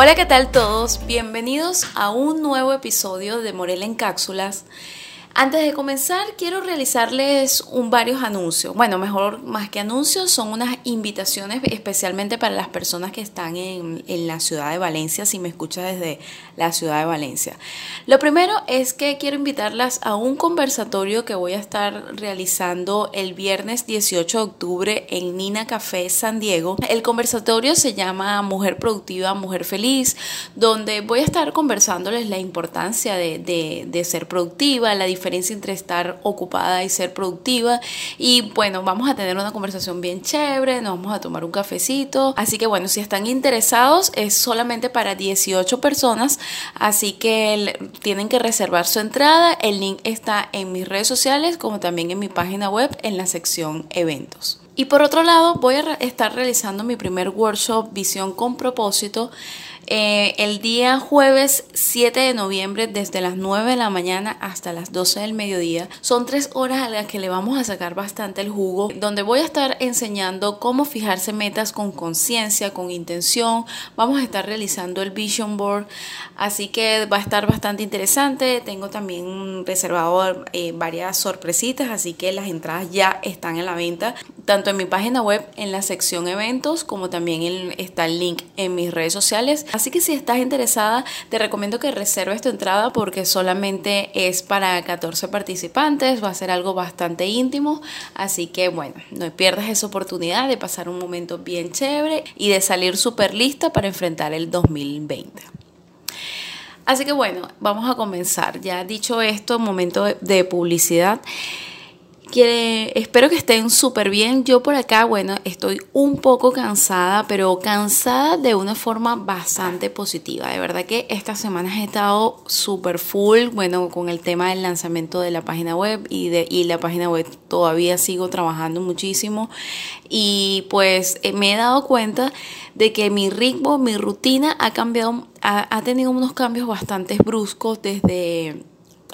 Hola, ¿qué tal todos? Bienvenidos a un nuevo episodio de Morel en Cápsulas. Antes de comenzar, quiero realizarles un varios anuncios. Bueno, mejor más que anuncios, son unas invitaciones especialmente para las personas que están en, en, la ciudad de Valencia, si me escuchas desde la ciudad de Valencia. Lo primero es que quiero invitarlas a un conversatorio que voy a estar realizando el viernes 18 de octubre en Nina Café San Diego. El conversatorio se llama Mujer Productiva, Mujer Feliz, donde voy a estar conversándoles la importancia de, de, de ser productiva, la diferencia entre estar ocupada y ser productiva. Y bueno, vamos a tener una conversación bien chévere, nos vamos a tomar un cafecito. Así que bueno, si están interesados, es solamente para 18 personas, así que tienen que reservar su entrada. El link está en mis redes sociales como también en mi página web en la sección eventos. Y por otro lado, voy a estar realizando mi primer workshop Visión con propósito eh, el día jueves 7 de noviembre desde las 9 de la mañana hasta las 12 del mediodía. Son tres horas a las que le vamos a sacar bastante el jugo, donde voy a estar enseñando cómo fijarse metas con conciencia, con intención. Vamos a estar realizando el vision board, así que va a estar bastante interesante. Tengo también reservado eh, varias sorpresitas, así que las entradas ya están en la venta, tanto en mi página web, en la sección eventos, como también está el link en mis redes sociales. Así que si estás interesada, te recomiendo que reserves tu entrada porque solamente es para 14 participantes, va a ser algo bastante íntimo, así que bueno, no pierdas esa oportunidad de pasar un momento bien chévere y de salir súper lista para enfrentar el 2020. Así que bueno, vamos a comenzar. Ya dicho esto, momento de publicidad espero que estén súper bien. Yo por acá, bueno, estoy un poco cansada, pero cansada de una forma bastante positiva. De verdad que estas semanas he estado súper full, bueno, con el tema del lanzamiento de la página web y, de, y la página web todavía sigo trabajando muchísimo. Y pues eh, me he dado cuenta de que mi ritmo, mi rutina ha cambiado, ha, ha tenido unos cambios bastante bruscos desde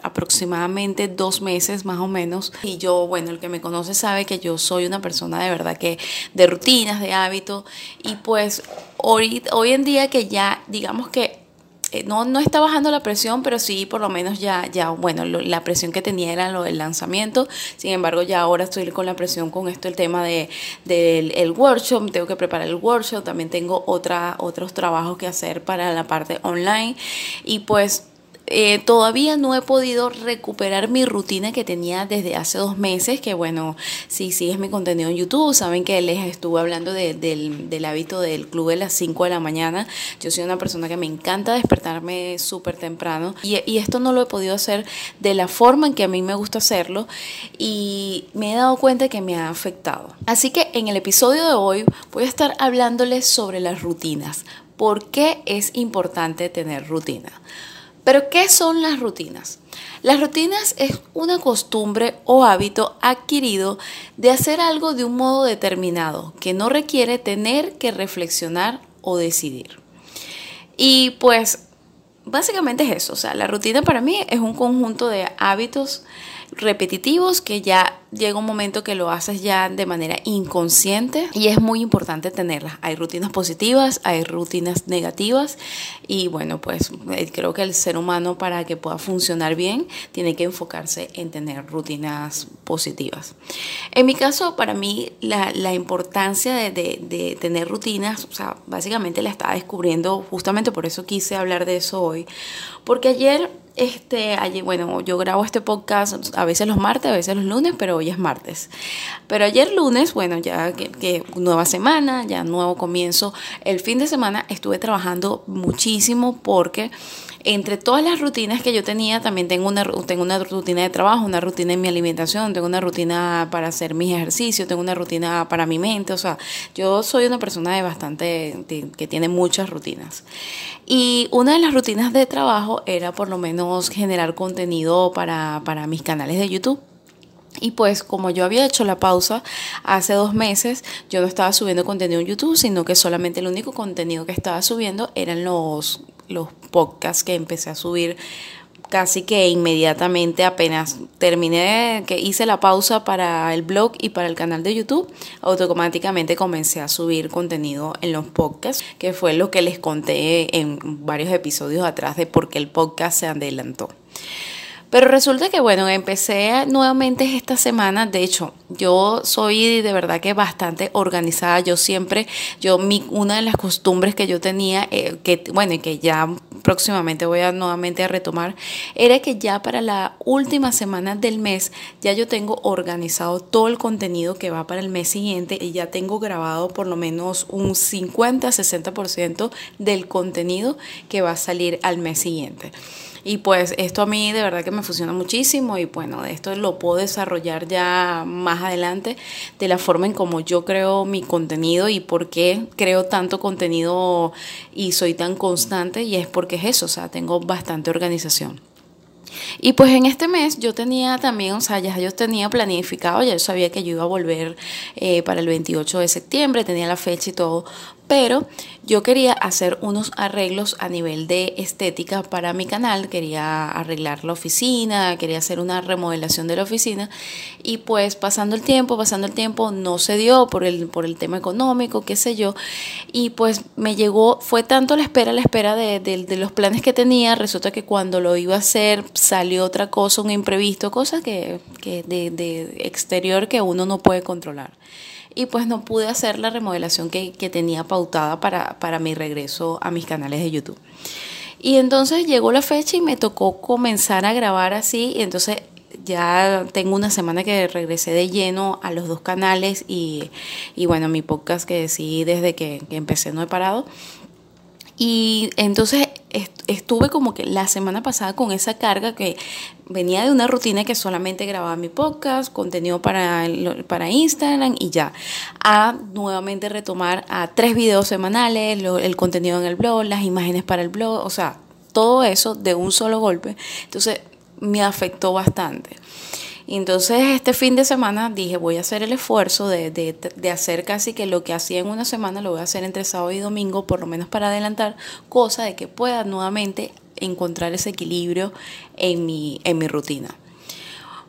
aproximadamente dos meses más o menos. Y yo, bueno, el que me conoce sabe que yo soy una persona de verdad que de rutinas, de hábitos. Y pues hoy, hoy en día que ya, digamos que eh, no, no está bajando la presión, pero sí por lo menos ya, ya bueno, la presión que tenía era lo del lanzamiento. Sin embargo, ya ahora estoy con la presión con esto, el tema del de, el workshop, tengo que preparar el workshop, también tengo otra, otros trabajos que hacer para la parte online. Y pues eh, todavía no he podido recuperar mi rutina que tenía desde hace dos meses, que bueno, si sigues mi contenido en YouTube, saben que les estuve hablando del, hábito del club de las 5 de la mañana. Yo soy una persona que me encanta despertarme súper temprano y, y esto no lo he podido hacer de la forma en que a mí me gusta hacerlo y me he dado cuenta que me ha afectado. Así que en el episodio de hoy voy a estar hablándoles sobre las rutinas. ¿Por qué es importante tener rutina? Pero ¿qué son las rutinas? Las rutinas es una costumbre o hábito adquirido de hacer algo de un modo determinado, que no requiere tener que reflexionar o decidir. Y pues básicamente es eso, o sea, la rutina para mí es un conjunto de hábitos repetitivos que ya llega un momento que lo haces ya de manera inconsciente y es muy importante tenerlas. Hay rutinas positivas, hay rutinas negativas y bueno, pues eh, creo que el ser humano para que pueda funcionar bien tiene que enfocarse en tener rutinas positivas. En mi caso, para mí la, la importancia de, de, tener rutinas, o sea, básicamente la estaba descubriendo, justamente por eso quise hablar de eso hoy, porque ayer este, ayer, bueno, yo grabo este podcast a veces los martes, a veces los lunes, pero hoy es martes. Pero ayer lunes, bueno, ya que, nueva semana, ya nuevo comienzo. El fin de semana estuve trabajando muchísimo porque entre todas las rutinas que yo tenía, también tengo una, tengo una rutina de trabajo, una rutina en mi alimentación, tengo una rutina para hacer mis ejercicios, tengo una rutina para mi mente, o sea, yo soy una persona de bastante, que tiene muchas rutinas. Y una de las rutinas de trabajo era por lo menos generar contenido para, para mis canales de YouTube. Y pues como yo había hecho la pausa hace dos meses, yo no estaba subiendo contenido en YouTube, sino que solamente el único contenido que estaba subiendo eran los, los podcasts que empecé a subir casi que inmediatamente apenas terminé, que hice la pausa para el blog y para el canal de YouTube, automáticamente comencé a subir contenido en los podcasts, que fue lo que les conté en varios episodios atrás de por qué el podcast se adelantó. Pero resulta que, bueno, empecé nuevamente esta semana. De hecho, yo soy de verdad que bastante organizada. Yo siempre, yo, mi, una de las costumbres que yo tenía, eh, que, bueno, y que ya próximamente voy a nuevamente a retomar, era que ya para la última semana del mes, ya yo tengo organizado todo el contenido que va para el mes siguiente y ya tengo grabado por lo menos un 50-60% del contenido que va a salir al mes siguiente. Y pues esto a mí de verdad que me funciona muchísimo y bueno, esto lo puedo desarrollar ya más adelante de la forma en como yo creo mi contenido y por qué creo tanto contenido y soy tan constante y es porque es eso, o sea, tengo bastante organización. Y pues en este mes yo tenía también, o sea, ya yo tenía planificado, ya yo sabía que yo iba a volver eh, para el 28 de septiembre, tenía la fecha y todo, pero yo quería hacer unos arreglos a nivel de estética para mi canal, quería arreglar la oficina, quería hacer una remodelación de la oficina. Y pues pasando el tiempo, pasando el tiempo no se dio por el, por el tema económico, qué sé yo, y pues me llegó, fue tanto la espera, la espera de, los planes que tenía, resulta que cuando lo iba a hacer salió otra cosa, un imprevisto, cosa que, que de exterior que uno no puede controlar y pues no pude hacer la remodelación que, tenía pautada para, para mi regreso a mis canales de YouTube. Y entonces llegó la fecha y me tocó comenzar a grabar así, y entonces ya tengo una semana que regresé de lleno a los dos canales y, y bueno, mi podcast que decidí desde que, que empecé no he parado. Y entonces estuve como que la semana pasada con esa carga que venía de una rutina que solamente grababa mi podcast, contenido para, para Instagram y ya, a nuevamente retomar a tres videos semanales, el contenido en el blog, las imágenes para el blog, o sea, todo eso de un solo golpe. Entonces me afectó bastante. Entonces este fin de semana dije, voy a hacer el esfuerzo de, de, de, hacer casi que lo que hacía en una semana lo voy a hacer entre sábado y domingo, por lo menos para adelantar, cosa de que pueda nuevamente encontrar ese equilibrio en mi, en mi rutina.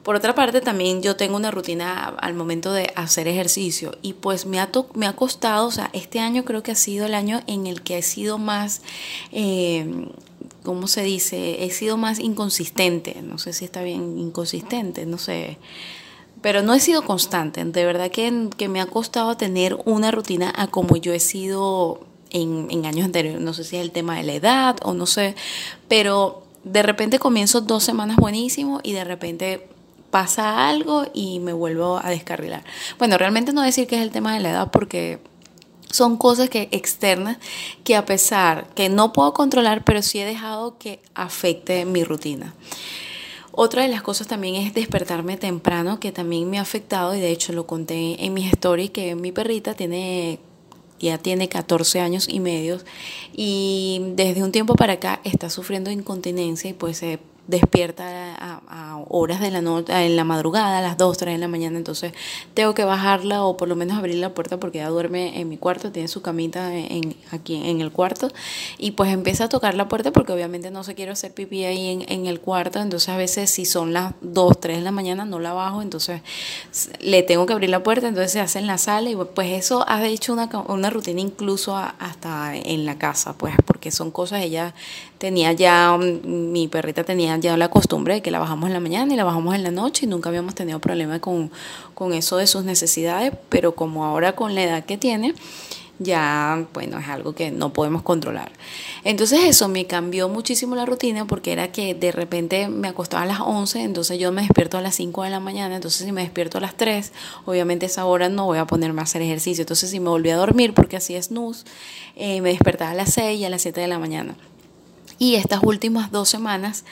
Por otra parte, también yo tengo una rutina al momento de hacer ejercicio y pues me ha, me ha costado, o sea, este año creo que ha sido el año en el que he sido más... Eh, ¿cómo se dice? He sido más inconsistente, no sé si está bien inconsistente, no sé, pero no he sido constante, de verdad que, que me ha costado tener una rutina a como yo he sido en, en años anteriores, no sé si es el tema de la edad o no sé, pero de repente comienzo dos semanas buenísimo y de repente pasa algo y me vuelvo a descarrilar. Bueno, realmente no decir que es el tema de la edad porque son cosas que externas que a pesar que no puedo controlar, pero sí he dejado que afecte mi rutina. Otra de las cosas también es despertarme temprano, que también me ha afectado y de hecho lo conté en mis stories que mi perrita tiene ya tiene 14 años y medio y desde un tiempo para acá está sufriendo incontinencia y pues se despierta a, horas de la noche, en la madrugada, a las 2, 3 de la mañana, entonces tengo que bajarla o por lo menos abrir la puerta porque ella duerme en mi cuarto, tiene su camita en, aquí en el cuarto y pues empieza a tocar la puerta porque obviamente no se quiere hacer pipí ahí en, el cuarto, entonces a veces si son las 2, 3 de la mañana no la bajo, entonces le tengo que abrir la puerta, entonces se hace en la sala y pues eso ha hecho una, una rutina incluso hasta en la casa, pues porque son cosas, ella tenía ya, mi perrita tenía ya la costumbre de que la bajamos en la mañana y la bajamos en la noche y nunca habíamos tenido problema con, con eso de sus necesidades, pero como ahora con la edad que tiene, ya, bueno, es algo que no podemos controlar. Entonces eso me cambió muchísimo la rutina porque era que de repente me acostaba a las 11, entonces yo me despierto a las 5 de la mañana, entonces si me despierto a las 3, obviamente esa hora no voy a ponerme a hacer ejercicio, entonces si me volví a dormir porque así es snooze, eh, me despertaba a las 6 y a las 7 de la mañana. Y estas últimas dos semanas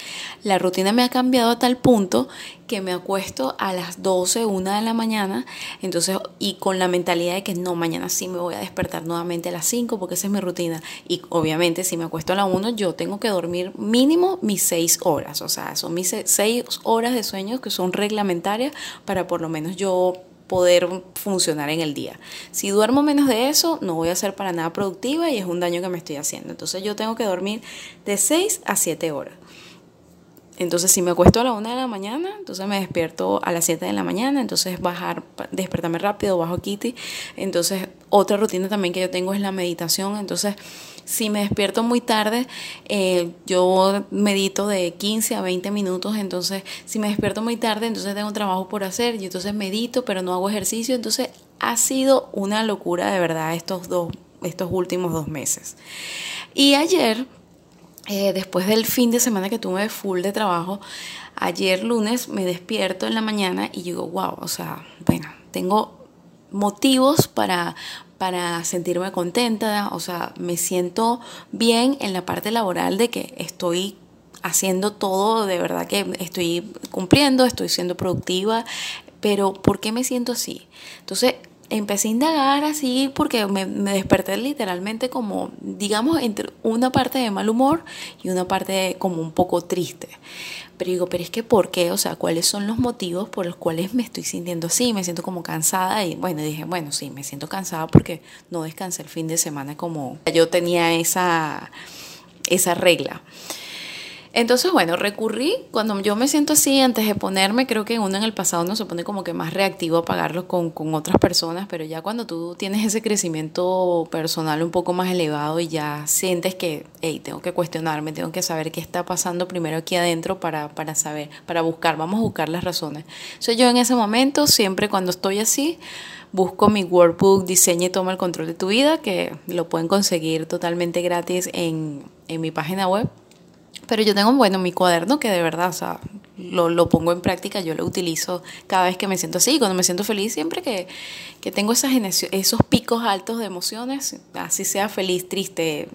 la rutina me ha cambiado a tal punto que me acuesto a las 12, 1 de la mañana, entonces y con la mentalidad de que no, mañana sí me voy a despertar nuevamente a las 5 porque esa es mi rutina. Y obviamente si me acuesto a las 1 yo tengo que dormir mínimo mis 6 horas, o sea, son mis 6 horas de sueño que son reglamentarias para por lo menos yo poder funcionar en el día. Si duermo menos de eso, no voy a ser para nada productiva y es un daño que me estoy haciendo. Entonces yo tengo que dormir de 6 a 7 horas. Entonces, si me acuesto a la 1 de la mañana, entonces me despierto a las 7 de la mañana, entonces bajar, despertarme rápido, bajo Kitty. Entonces, otra rutina también que yo tengo es la meditación. Entonces, si me despierto muy tarde, eh, yo medito de 15 a 20 minutos, entonces si me despierto muy tarde, entonces tengo trabajo por hacer y entonces medito, pero no hago ejercicio, entonces ha sido una locura de verdad estos dos, estos últimos dos meses. Y ayer, eh, después del fin de semana que tuve full de trabajo, ayer lunes me despierto en la mañana y digo, wow, o sea, bueno, tengo motivos para, para sentirme contenta, o sea, me siento bien en la parte laboral de que estoy haciendo todo, de verdad que estoy cumpliendo, estoy siendo productiva, pero ¿por qué me siento así? Entonces, empecé a indagar así porque me, desperté literalmente como, digamos, entre una parte de mal humor y una parte como un poco triste. Pero digo, pero es que ¿por qué? O sea, ¿cuáles son los motivos por los cuales me estoy sintiendo así? Me siento como cansada y bueno, dije, bueno, sí, me siento cansada porque no descansé el fin de semana como yo tenía esa, esa regla. Entonces, bueno, recurrí, cuando yo me siento así, antes de ponerme, creo que uno en el pasado no se pone como que más reactivo a pagarlo con, con otras personas, pero ya cuando tú tienes ese crecimiento personal un poco más elevado y ya sientes que, hey, tengo que cuestionarme, tengo que saber qué está pasando primero aquí adentro para, para saber, para buscar, vamos a buscar las razones. Soy yo en ese momento, siempre cuando estoy así, busco mi workbook Diseña y toma el control de tu vida, que lo pueden conseguir totalmente gratis en, en mi página web pero yo tengo, bueno, mi cuaderno que de verdad, o sea, lo, lo, pongo en práctica, yo lo utilizo cada vez que me siento así, cuando me siento feliz, siempre que, que tengo esas, esos picos altos de emociones, así sea feliz, triste,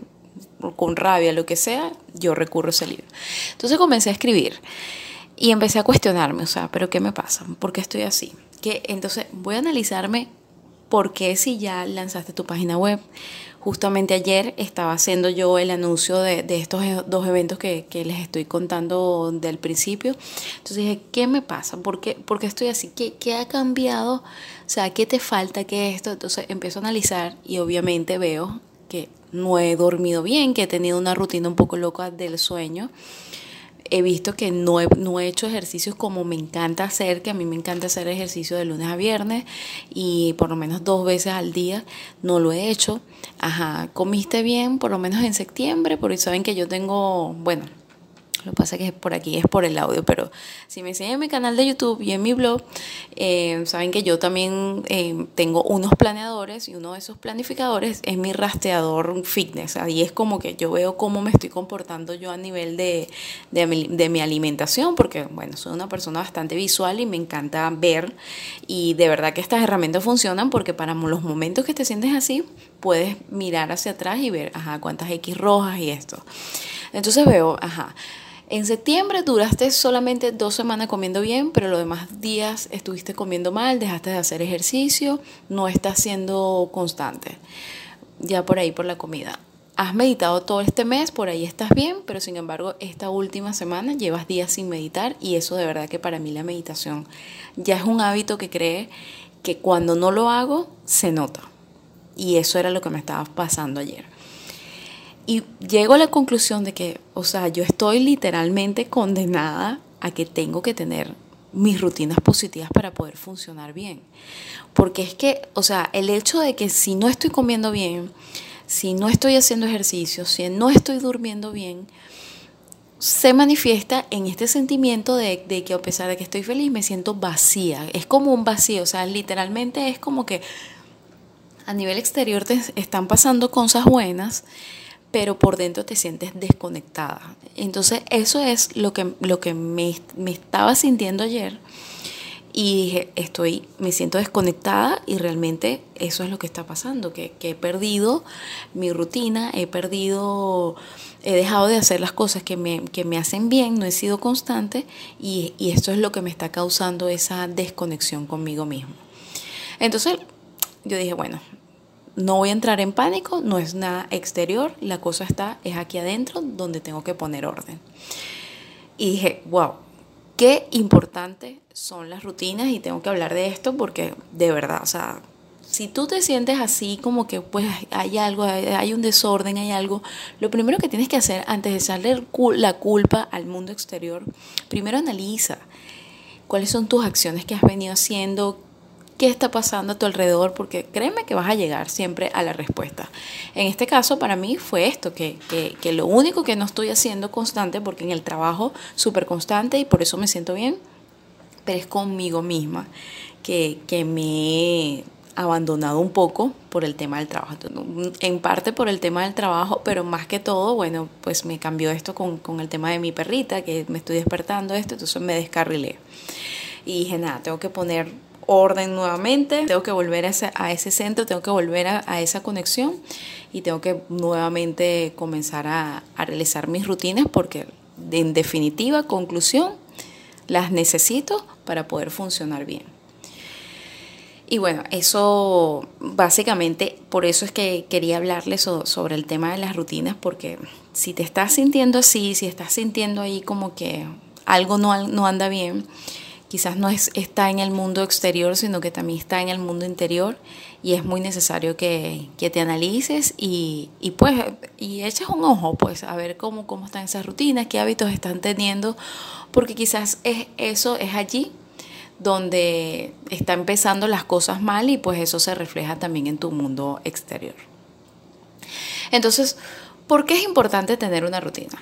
con rabia, lo que sea, yo recurro a ese libro. Entonces comencé a escribir y empecé a cuestionarme, o sea, ¿pero qué me pasa? ¿Por qué estoy así? Que entonces voy a analizarme por qué si ya lanzaste tu página web, Justamente ayer estaba haciendo yo el anuncio de, estos e, dos eventos que, les estoy contando del principio. Entonces dije, ¿qué me pasa? ¿Por qué, estoy así? ¿Qué, ¿Qué, ha cambiado? O sea, ¿qué te falta? ¿Qué esto? Entonces empiezo a analizar y obviamente veo que no he dormido bien, que he tenido una rutina un poco loca del sueño he visto que no he, no he hecho ejercicios como me encanta hacer, que a mí me encanta hacer ejercicio de lunes a viernes y por lo menos dos veces al día no lo he hecho. Ajá, comiste bien por lo menos en septiembre, porque saben que yo tengo, bueno, lo que pasa es que por aquí es por el audio, pero si me siguen en mi canal de YouTube y en mi blog, eh, saben que yo también eh, tengo unos planeadores y uno de esos planificadores es mi rastreador fitness. Ahí es como que yo veo cómo me estoy comportando yo a nivel de, de, mi, de mi alimentación, porque bueno, soy una persona bastante visual y me encanta ver y de verdad que estas herramientas funcionan porque para los momentos que te sientes así, puedes mirar hacia atrás y ver, ajá, cuántas X rojas y esto. Entonces veo, ajá en septiembre duraste solamente dos semanas comiendo bien, pero los demás días estuviste comiendo mal, dejaste de hacer ejercicio, no estás siendo constante. Ya por ahí, por la comida. Has meditado todo este mes, por ahí estás bien, pero sin embargo esta última semana llevas días sin meditar y eso de verdad que para mí la meditación ya es un hábito que cree que cuando no lo hago se nota. Y eso era lo que me estaba pasando ayer. Y llego a la conclusión de que, o sea, yo estoy literalmente condenada a que tengo que tener mis rutinas positivas para poder funcionar bien. Porque es que, o sea, el hecho de que si no estoy comiendo bien, si no estoy haciendo ejercicio, si no estoy durmiendo bien, se manifiesta en este sentimiento de, de, que a pesar de que estoy feliz, me siento vacía. Es como un vacío, o sea, literalmente es como que a nivel exterior te están pasando cosas buenas, pero por dentro te sientes desconectada. Entonces eso es lo que, lo que me, me estaba sintiendo ayer y dije, estoy, me siento desconectada y realmente eso es lo que está pasando, que, he perdido mi rutina, he perdido, he dejado de hacer las cosas que me, que me hacen bien, no he sido constante y, y esto es lo que me está causando esa desconexión conmigo mismo. Entonces yo dije, bueno, no voy a entrar en pánico, no es nada exterior, la cosa está, es aquí adentro donde tengo que poner orden. Y dije, wow, qué importante son las rutinas y tengo que hablar de esto porque de verdad, o sea, si tú te sientes así como que pues hay algo, hay un desorden, hay algo, lo primero que tienes que hacer antes de echarle la culpa al mundo exterior, primero analiza cuáles son tus acciones que has venido haciendo, qué está pasando a tu alrededor, porque créeme que vas a llegar siempre a la respuesta. En este caso, para mí fue esto, que, que, lo único que no estoy haciendo constante, porque en el trabajo súper constante y por eso me siento bien, pero es conmigo misma, que, que me abandonado un poco por el tema del trabajo. En parte por el tema del trabajo, pero más que todo, bueno, pues me cambió esto con, con el tema de mi perrita, que me estoy despertando esto, entonces me descarrilé. Y dije, nada, tengo que poner orden nuevamente, tengo que volver a ese, centro, tengo que volver a, esa conexión y tengo que nuevamente comenzar a, a realizar mis rutinas porque en definitiva, conclusión, las necesito para poder funcionar bien. Y bueno, eso básicamente, por eso es que quería hablarles sobre el tema de las rutinas, porque si te estás sintiendo así, si estás sintiendo ahí como que algo no, no anda bien, quizás no es, está en el mundo exterior, sino que también está en el mundo interior y es muy necesario que, te analices y, y, pues y eches un ojo pues a ver cómo, cómo están esas rutinas, qué hábitos están teniendo, porque quizás es, eso es allí donde está empezando las cosas mal y pues eso se refleja también en tu mundo exterior. Entonces, ¿por qué es importante tener una rutina?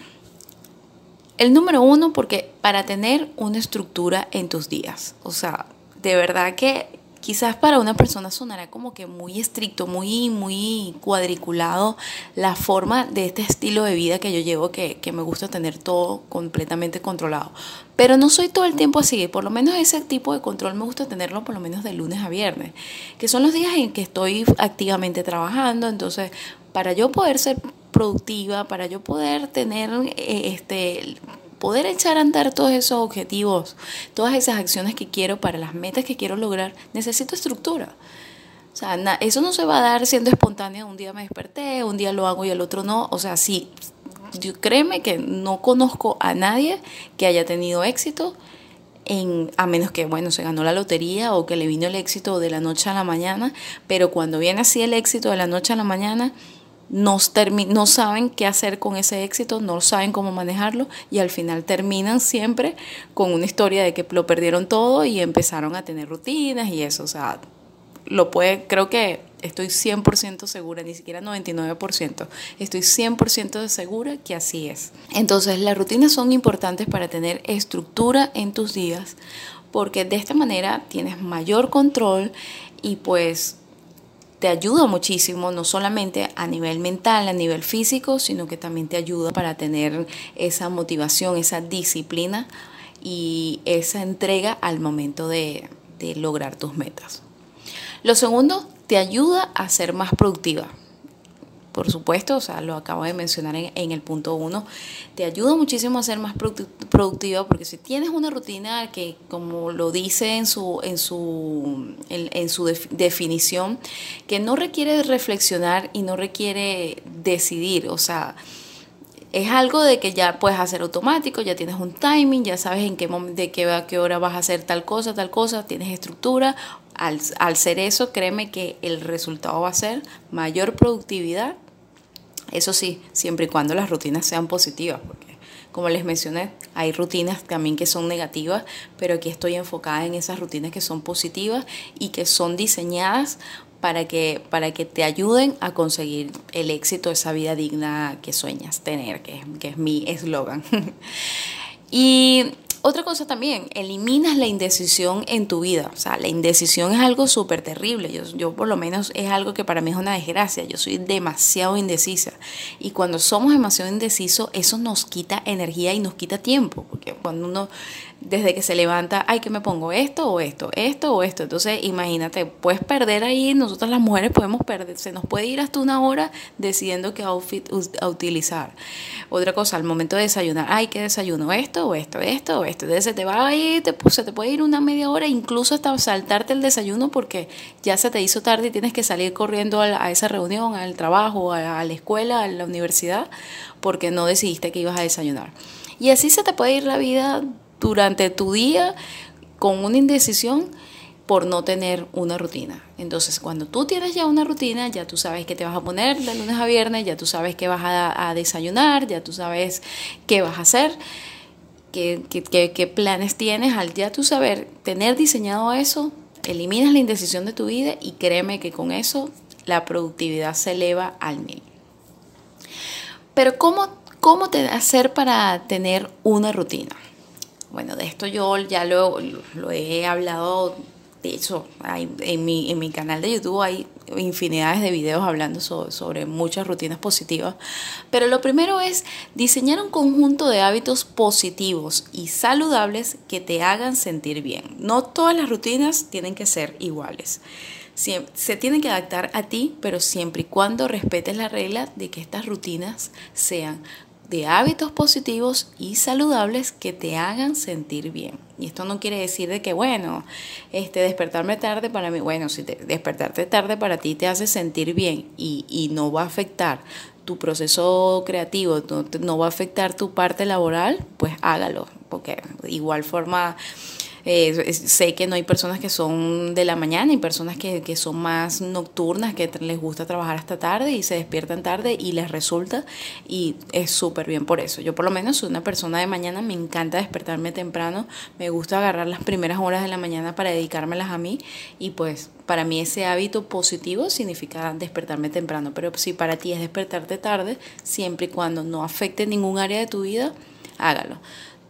El número uno, porque para tener una estructura en tus días. O sea, de verdad que quizás para una persona sonará como que muy estricto, muy, muy cuadriculado la forma de este estilo de vida que yo llevo, que, que, me gusta tener todo completamente controlado. Pero no soy todo el tiempo así, por lo menos ese tipo de control me gusta tenerlo por lo menos de lunes a viernes, que son los días en que estoy activamente trabajando, entonces para yo poder ser productiva, para yo poder tener eh, este poder echar a andar todos esos objetivos, todas esas acciones que quiero para las metas que quiero lograr, necesito estructura. O sea, eso no se va a dar siendo espontáneo. Un día me desperté, un día lo hago y el otro no. O sea, sí, yo, créeme que no conozco a nadie que haya tenido éxito en, a menos que, bueno, se ganó la lotería o que le vino el éxito de la noche a la mañana, pero cuando viene así el éxito de la noche a la mañana, no, saben qué hacer con ese éxito, no saben cómo manejarlo y al final terminan siempre con una historia de que lo perdieron todo y empezaron a tener rutinas y eso, o sea, lo puede, creo que estoy 100% segura, ni siquiera 99%, estoy 100% segura que así es. Entonces, las rutinas son importantes para tener estructura en tus días porque de esta manera tienes mayor control y pues te ayuda muchísimo, no solamente a nivel mental, a nivel físico, sino que también te ayuda para tener esa motivación, esa disciplina y esa entrega al momento de, lograr tus metas. Lo segundo, te ayuda a ser más productiva por supuesto, o sea, lo acabo de mencionar en, el punto uno, te ayuda muchísimo a ser más productiva porque si tienes una rutina que, como lo dice en su, en su, en, su definición, que no requiere reflexionar y no requiere decidir, o sea, es algo de que ya puedes hacer automático, ya tienes un timing, ya sabes en qué de qué, a qué hora vas a hacer tal cosa, tal cosa, tienes estructura. Al, al ser eso, créeme que el resultado va a ser mayor productividad eso sí, siempre y cuando las rutinas sean positivas, porque como les mencioné, hay rutinas también que son negativas, pero aquí estoy enfocada en esas rutinas que son positivas y que son diseñadas para que, para que te ayuden a conseguir el éxito, esa vida digna que sueñas tener, que, que es mi eslogan. y otra cosa también, eliminas la indecisión en tu vida. O sea, la indecisión es algo súper terrible. Yo, yo por lo menos es algo que para mí es una desgracia. Yo soy demasiado indecisa. Y cuando somos demasiado indecisos, eso nos quita energía y nos quita tiempo. Porque cuando uno desde que se levanta, ay, que me pongo esto o esto, esto o esto. Entonces, imagínate, puedes perder ahí, nosotras las mujeres podemos perder, se nos puede ir hasta una hora decidiendo qué outfit a utilizar. Otra cosa, al momento de desayunar, ay, que desayuno esto o esto, esto o esto. Entonces, se te va a ir, te, se te puede ir una media hora, incluso hasta saltarte el desayuno porque ya se te hizo tarde y tienes que salir corriendo a, esa reunión, al trabajo, a la escuela, a la universidad, porque no decidiste que ibas a desayunar. Y así se te puede ir la vida durante tu día con una indecisión por no tener una rutina. Entonces, cuando tú tienes ya una rutina, ya tú sabes qué te vas a poner de lunes a viernes, ya tú sabes qué vas a, desayunar, ya tú sabes qué vas a hacer, qué, planes tienes. Al ya tú saber tener diseñado eso, eliminas la indecisión de tu vida y créeme que con eso la productividad se eleva al mil. Pero ¿cómo, cómo hacer para tener una rutina? Bueno, de esto yo ya lo, he hablado, de hecho, en, mi, en mi canal de YouTube hay infinidades de videos hablando sobre, muchas rutinas positivas. Pero lo primero es diseñar un conjunto de hábitos positivos y saludables que te hagan sentir bien. No todas las rutinas tienen que ser iguales. se tienen que adaptar a ti, pero siempre y cuando respetes la regla de que estas rutinas sean de hábitos positivos y saludables que te hagan sentir bien. Y esto no quiere decir de que, bueno, este, despertarme tarde para mí, bueno, si despertarte tarde para ti te hace sentir bien y, y no va a afectar tu proceso creativo, no, no va a afectar tu parte laboral, pues hágalo, porque igual forma eh, sé que no hay personas que son de la mañana y personas que, que son más nocturnas, que les gusta trabajar hasta tarde y se despiertan tarde y les resulta y es súper bien por eso. Yo por lo menos soy una persona de mañana, me encanta despertarme temprano, me gusta agarrar las primeras horas de la mañana para dedicármelas a mí y pues para mí ese hábito positivo significa despertarme temprano, pero si para ti es despertarte tarde, siempre y cuando no afecte ningún área de tu vida, hágalo.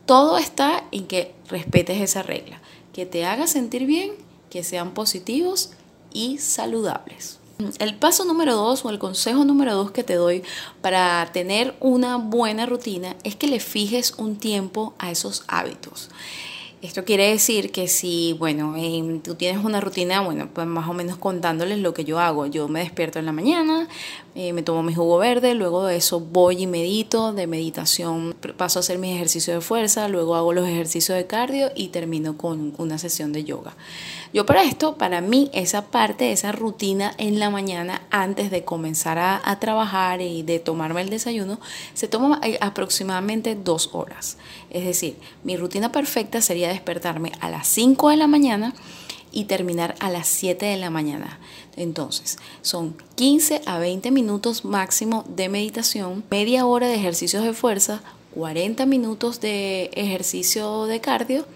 Todo está en que respetes esa regla, que te haga sentir bien, que sean positivos y saludables. El paso número dos o el consejo número dos que te doy para tener una buena rutina es que le fijes un tiempo a esos hábitos. Esto quiere decir que si, bueno, tú tienes una rutina, bueno, pues más o menos contándoles lo que yo hago. Yo me despierto en la mañana, eh, me tomo mi jugo verde, luego de eso voy y medito, de meditación paso a hacer mis ejercicios de fuerza, luego hago los ejercicios de cardio y termino con una sesión de yoga. Yo para esto, para mí, esa parte, esa rutina en la mañana antes de comenzar a, trabajar y de tomarme el desayuno, se toma eh, aproximadamente dos horas. Es decir, mi rutina perfecta sería despertarme a las 5 de la mañana y terminar a las 7 de la mañana. Entonces, son 15 a 20 minutos máximo de meditación, media hora de ejercicios de fuerza, 40 minutos de ejercicio de cardio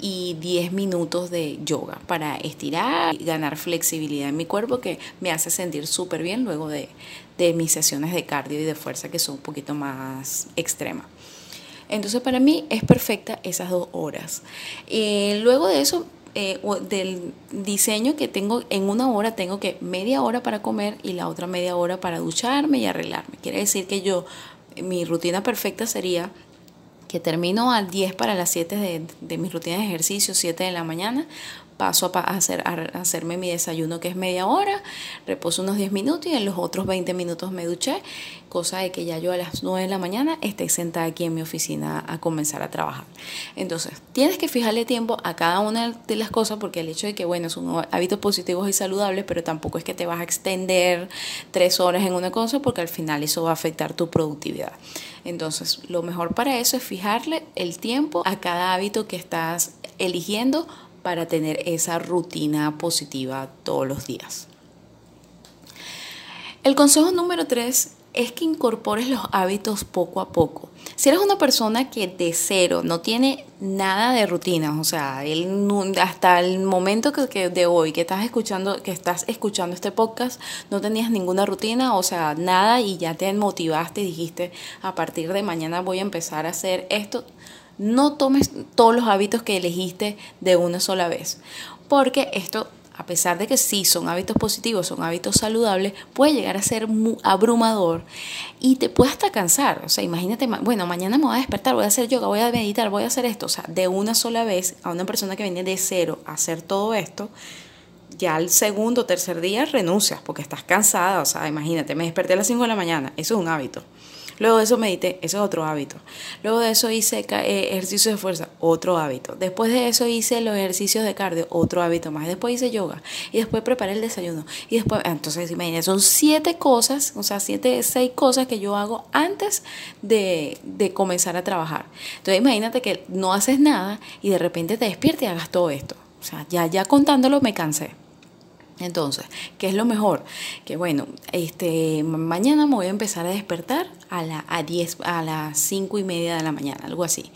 y 10 minutos de yoga para estirar y ganar flexibilidad en mi cuerpo que me hace sentir súper bien luego de, mis sesiones de cardio y de fuerza que son un poquito más extremas. Entonces para mí es perfecta esas dos horas. Luego de eso, eh, del diseño que tengo en una hora, tengo que media hora para comer y la otra media hora para ducharme y arreglarme. Quiere decir que yo, mi rutina perfecta sería que termino a 10 para las 7 de, de mis rutinas de ejercicio, 7 de la mañana, paso a, hacer, a hacerme mi desayuno que es media hora, reposo unos 10 minutos y en los otros 20 minutos me duché, cosa de que ya yo a las 9 de la mañana esté sentada aquí en mi oficina a comenzar a trabajar. Entonces, tienes que fijarle tiempo a cada una de las cosas porque el hecho de que, bueno, son hábitos positivos y saludables, pero tampoco es que te vas a extender tres horas en una cosa porque al final eso va a afectar tu productividad. Entonces, lo mejor para eso es fijarle el tiempo a cada hábito que estás eligiendo para tener esa rutina positiva todos los días. El consejo número tres es que incorpores los hábitos poco a poco. Si eres una persona que de cero no tiene nada de rutina, o sea, hasta el momento que, de hoy que estás escuchando que estás escuchando este podcast no tenías ninguna rutina, o sea, nada y ya te motivaste y dijiste a partir de mañana voy a empezar a hacer esto. No tomes todos los hábitos que elegiste de una sola vez, porque esto a pesar de que sí son hábitos positivos, son hábitos saludables, puede llegar a ser muy abrumador y te puede hasta cansar. O sea, imagínate, bueno, mañana me voy a despertar, voy a hacer yoga, voy a meditar, voy a hacer esto. O sea, de una sola vez a una persona que viene de cero a hacer todo esto, ya al segundo o tercer día renuncias porque estás cansada. O sea, imagínate, me desperté a las 5 de la mañana, eso es un hábito. Luego de eso medité, ese es otro hábito. Luego de eso hice eh, ejercicios de fuerza, otro hábito. Después de eso hice los ejercicios de cardio, otro hábito más. Después hice yoga y después preparé el desayuno. Y después, entonces imagínate, son siete cosas, o sea, siete, seis cosas que yo hago antes de, de comenzar a trabajar. Entonces imagínate que no haces nada y de repente te despiertas y hagas todo esto. O sea, ya, ya contándolo me cansé. Entonces, ¿qué es lo mejor? Que bueno, este, mañana me voy a empezar a despertar a, la, a, 10, a las 5 y media de la mañana, algo así.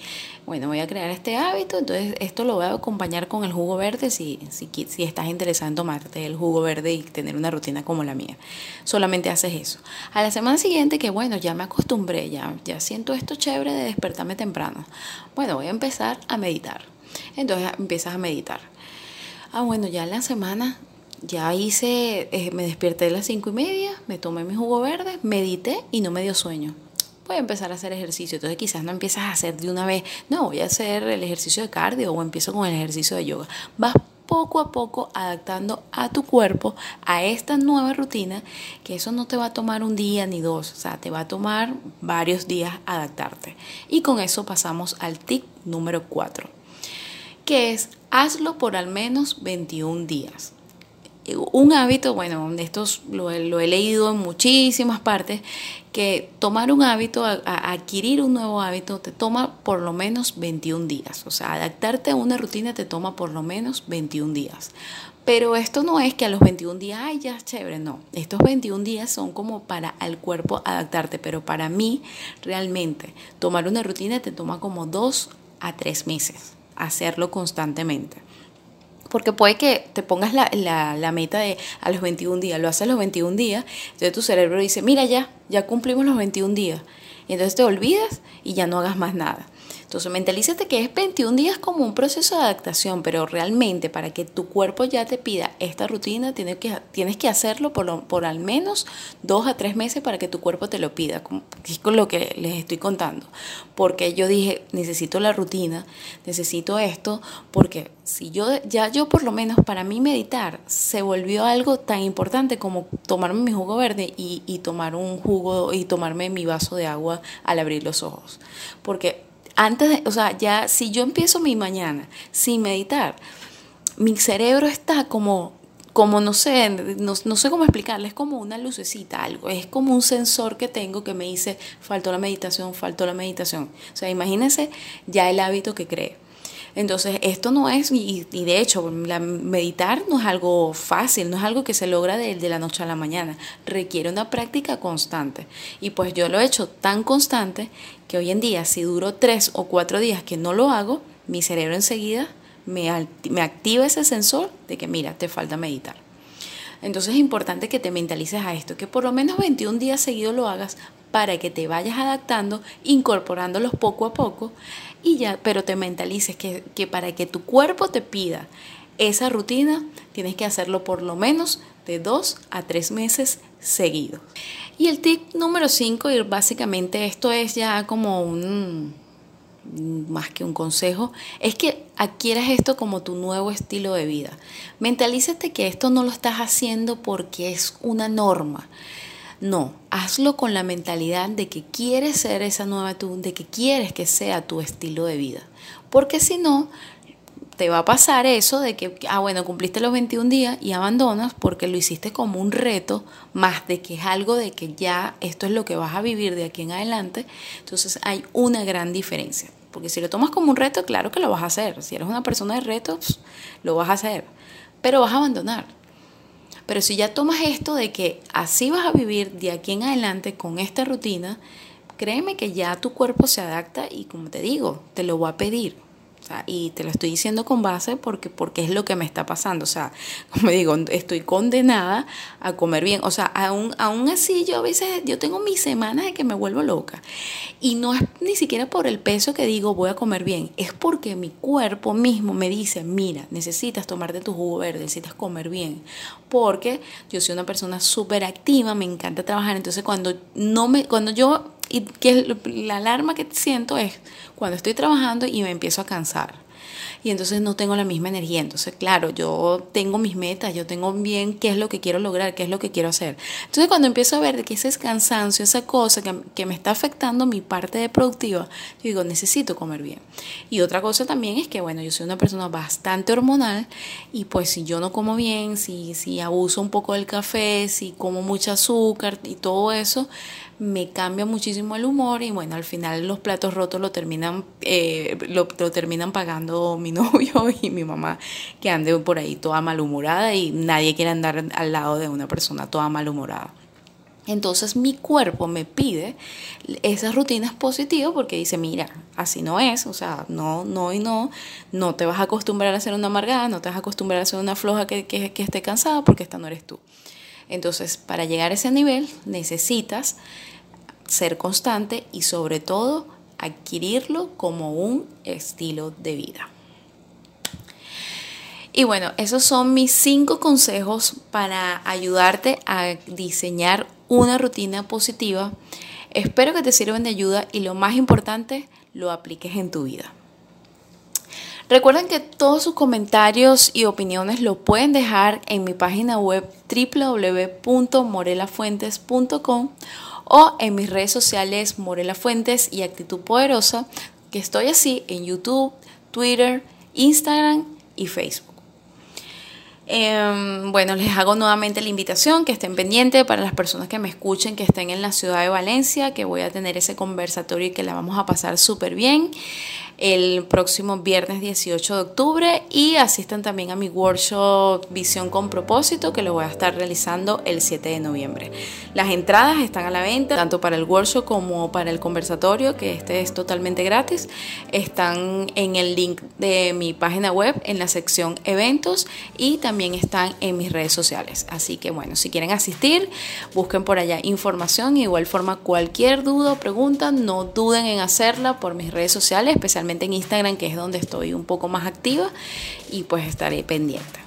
Bueno, voy a crear este hábito, entonces esto lo voy a acompañar con el jugo verde si, si, si estás interesado en tomarte el jugo verde y tener una rutina como la mía. Solamente haces eso. A la semana siguiente, que bueno, ya me acostumbré, ya, ya siento esto chévere de despertarme temprano. Bueno, voy a empezar a meditar. Entonces empiezas a meditar. Ah, bueno, ya la semana ya hice, eh, me desperté a las cinco y media, me tomé mi jugo verde, medité y no me dio sueño. Voy a empezar a hacer ejercicio. Entonces quizás no empiezas a hacer de una vez, no, voy a hacer el ejercicio de cardio o empiezo con el ejercicio de yoga. Vas poco a poco adaptando a tu cuerpo a esta nueva rutina, que eso no te va a tomar un día ni dos, o sea, te va a tomar varios días adaptarte. Y con eso pasamos al tip número 4, que es hazlo por al menos 21 días un hábito, bueno, estos lo, lo, he leído en muchísimas partes, que tomar un hábito, adquirir un nuevo hábito, te toma por lo menos 21 días. O sea, adaptarte a una rutina te toma por lo menos 21 días. Pero esto no es que a los 21 días, ay, ya es chévere, no. Estos 21 días son como para el cuerpo adaptarte, pero para mí realmente tomar una rutina te toma como dos a tres meses, hacerlo constantemente. Porque puede que te pongas la, la, meta de a los 21 días, lo haces a los 21 días, entonces tu cerebro dice, mira ya, ya cumplimos los 21 días. Y entonces te olvidas y ya no hagas más nada. Entonces mentalízate que es 21 días como un proceso de adaptación, pero realmente para que tu cuerpo ya te pida esta rutina, tienes que, tienes que hacerlo por, por al menos dos a tres meses para que tu cuerpo te lo pida, es con lo que les estoy contando. Porque yo dije, necesito la rutina, necesito esto, porque si yo, ya yo por lo menos para mí meditar se volvió algo tan importante como tomarme mi jugo verde y, y tomar un jugo y tomarme mi vaso de agua al abrir los ojos. Porque antes de, o sea, ya si yo empiezo mi mañana sin meditar, mi cerebro está como, como no sé, no, sé cómo explicarle, es como una lucecita, algo, es como un sensor que tengo que me dice, faltó la meditación, faltó la meditación. O sea, imagínense ya el hábito que cree. Entonces, esto no es, y, de hecho, meditar no es algo fácil, no es algo que se logra de, de la noche a la mañana, requiere una práctica constante. Y pues yo lo he hecho tan constante que hoy en día, si duro tres o cuatro días que no lo hago, mi cerebro enseguida me, me activa ese sensor de que, mira, te falta meditar. Entonces es importante que te mentalices a esto, que por lo menos 21 días seguidos lo hagas para que te vayas adaptando, incorporándolos poco a poco y ya, pero te mentalices que, que para que tu cuerpo te pida esa rutina, tienes que hacerlo por lo menos de dos a tres meses seguidos. Y el tip número 5, y básicamente esto es ya como un, más que un consejo, es que adquieras esto como tu nuevo estilo de vida. Mentalízate que esto no lo estás haciendo porque es una norma. No, hazlo con la mentalidad de que quieres ser esa nueva tú, de que quieres que sea tu estilo de vida. Porque si no, te va a pasar eso de que, ah, bueno, cumpliste los 21 días y abandonas porque lo hiciste como un reto, más de que es algo de que ya esto es lo que vas a vivir de aquí en adelante. Entonces hay una gran diferencia. Porque si lo tomas como un reto, claro que lo vas a hacer. Si eres una persona de retos, lo vas a hacer. Pero vas a abandonar. Pero si ya tomas esto de que así vas a vivir de aquí en adelante con esta rutina, créeme que ya tu cuerpo se adapta y como te digo, te lo va a pedir. Y te lo estoy diciendo con base porque, porque es lo que me está pasando. O sea, como digo, estoy condenada a comer bien. O sea, aún, aún así yo a veces, yo tengo mis semanas de que me vuelvo loca. Y no es ni siquiera por el peso que digo voy a comer bien, es porque mi cuerpo mismo me dice, mira, necesitas tomarte tu jugo verde, necesitas comer bien. Porque yo soy una persona súper activa, me encanta trabajar. Entonces cuando, no me, cuando yo y que la alarma que siento es cuando estoy trabajando y me empiezo a cansar y entonces no tengo la misma energía. Entonces, claro, yo tengo mis metas, yo tengo bien qué es lo que quiero lograr, qué es lo que quiero hacer. Entonces, cuando empiezo a ver que ese cansancio, esa cosa que, que me está afectando mi parte de productiva, yo digo, necesito comer bien. Y otra cosa también es que, bueno, yo soy una persona bastante hormonal y pues si yo no como bien, si, si abuso un poco del café, si como mucho azúcar y todo eso, me cambia muchísimo el humor y bueno, al final los platos rotos lo terminan, eh, lo, terminan pagando mi novio y mi mamá que ande por ahí toda malhumorada y nadie quiere andar al lado de una persona toda malhumorada. Entonces mi cuerpo me pide esas rutinas positivas porque dice, mira, así no es, o sea, no, no y no, no te vas a acostumbrar a ser una amargada, no te vas a acostumbrar a ser una floja que, que, que esté cansada porque esta no eres tú. Entonces, para llegar a ese nivel necesitas ser constante y sobre todo adquirirlo como un estilo de vida. Y bueno, esos son mis cinco consejos para ayudarte a diseñar una rutina positiva. Espero que te sirvan de ayuda y lo más importante, lo apliques en tu vida. Recuerden que todos sus comentarios y opiniones lo pueden dejar en mi página web www.morelafuentes.com o en mis redes sociales Morela Fuentes y Actitud Poderosa, que estoy así en YouTube, Twitter, Instagram y Facebook. Em, bueno, les hago nuevamente la invitación que estén pendientes para las personas que me escuchen, que estén en la ciudad de Valencia, que voy a tener ese conversatorio y que la vamos a pasar súper bien el próximo viernes 18 de octubre y asistan también a mi workshop Visión con propósito que lo voy a estar realizando el 7 de noviembre. Las entradas están a la venta tanto para el workshop como para el conversatorio, que este es totalmente gratis. Están en el link de mi página web en la sección eventos y también están en mis redes sociales. Así que bueno, si quieren asistir, busquen por allá información. Igual forma, cualquier duda o pregunta, no duden en hacerla por mis redes sociales, especialmente en Instagram, que es donde estoy un poco más activa y pues estaré pendiente.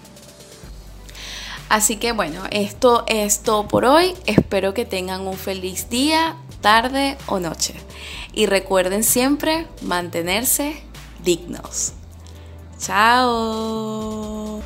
Así que bueno, esto es todo por hoy. Espero que tengan un feliz día, tarde o noche. Y recuerden siempre mantenerse dignos. Chao.